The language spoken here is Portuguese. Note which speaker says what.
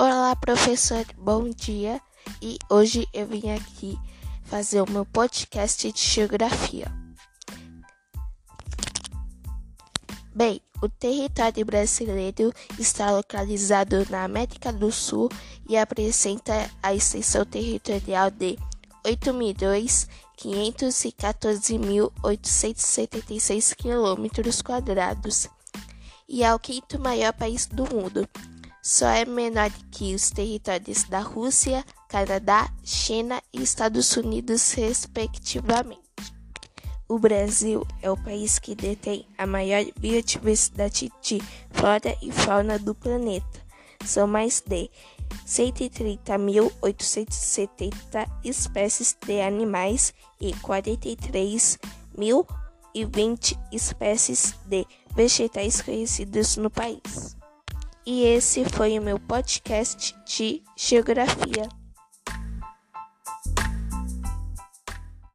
Speaker 1: Olá, professor, bom dia. E hoje eu vim aqui fazer o meu podcast de geografia. Bem, o território brasileiro está localizado na América do Sul e apresenta a extensão territorial de 8.514.876 km e é o quinto maior país do mundo. Só é menor que os territórios da Rússia, Canadá, China e Estados Unidos, respectivamente. O Brasil é o país que detém a maior biodiversidade de flora e fauna do planeta. São mais de 130.870 espécies de animais e 43.020 espécies de vegetais conhecidos no país. E esse foi o meu podcast de geografia.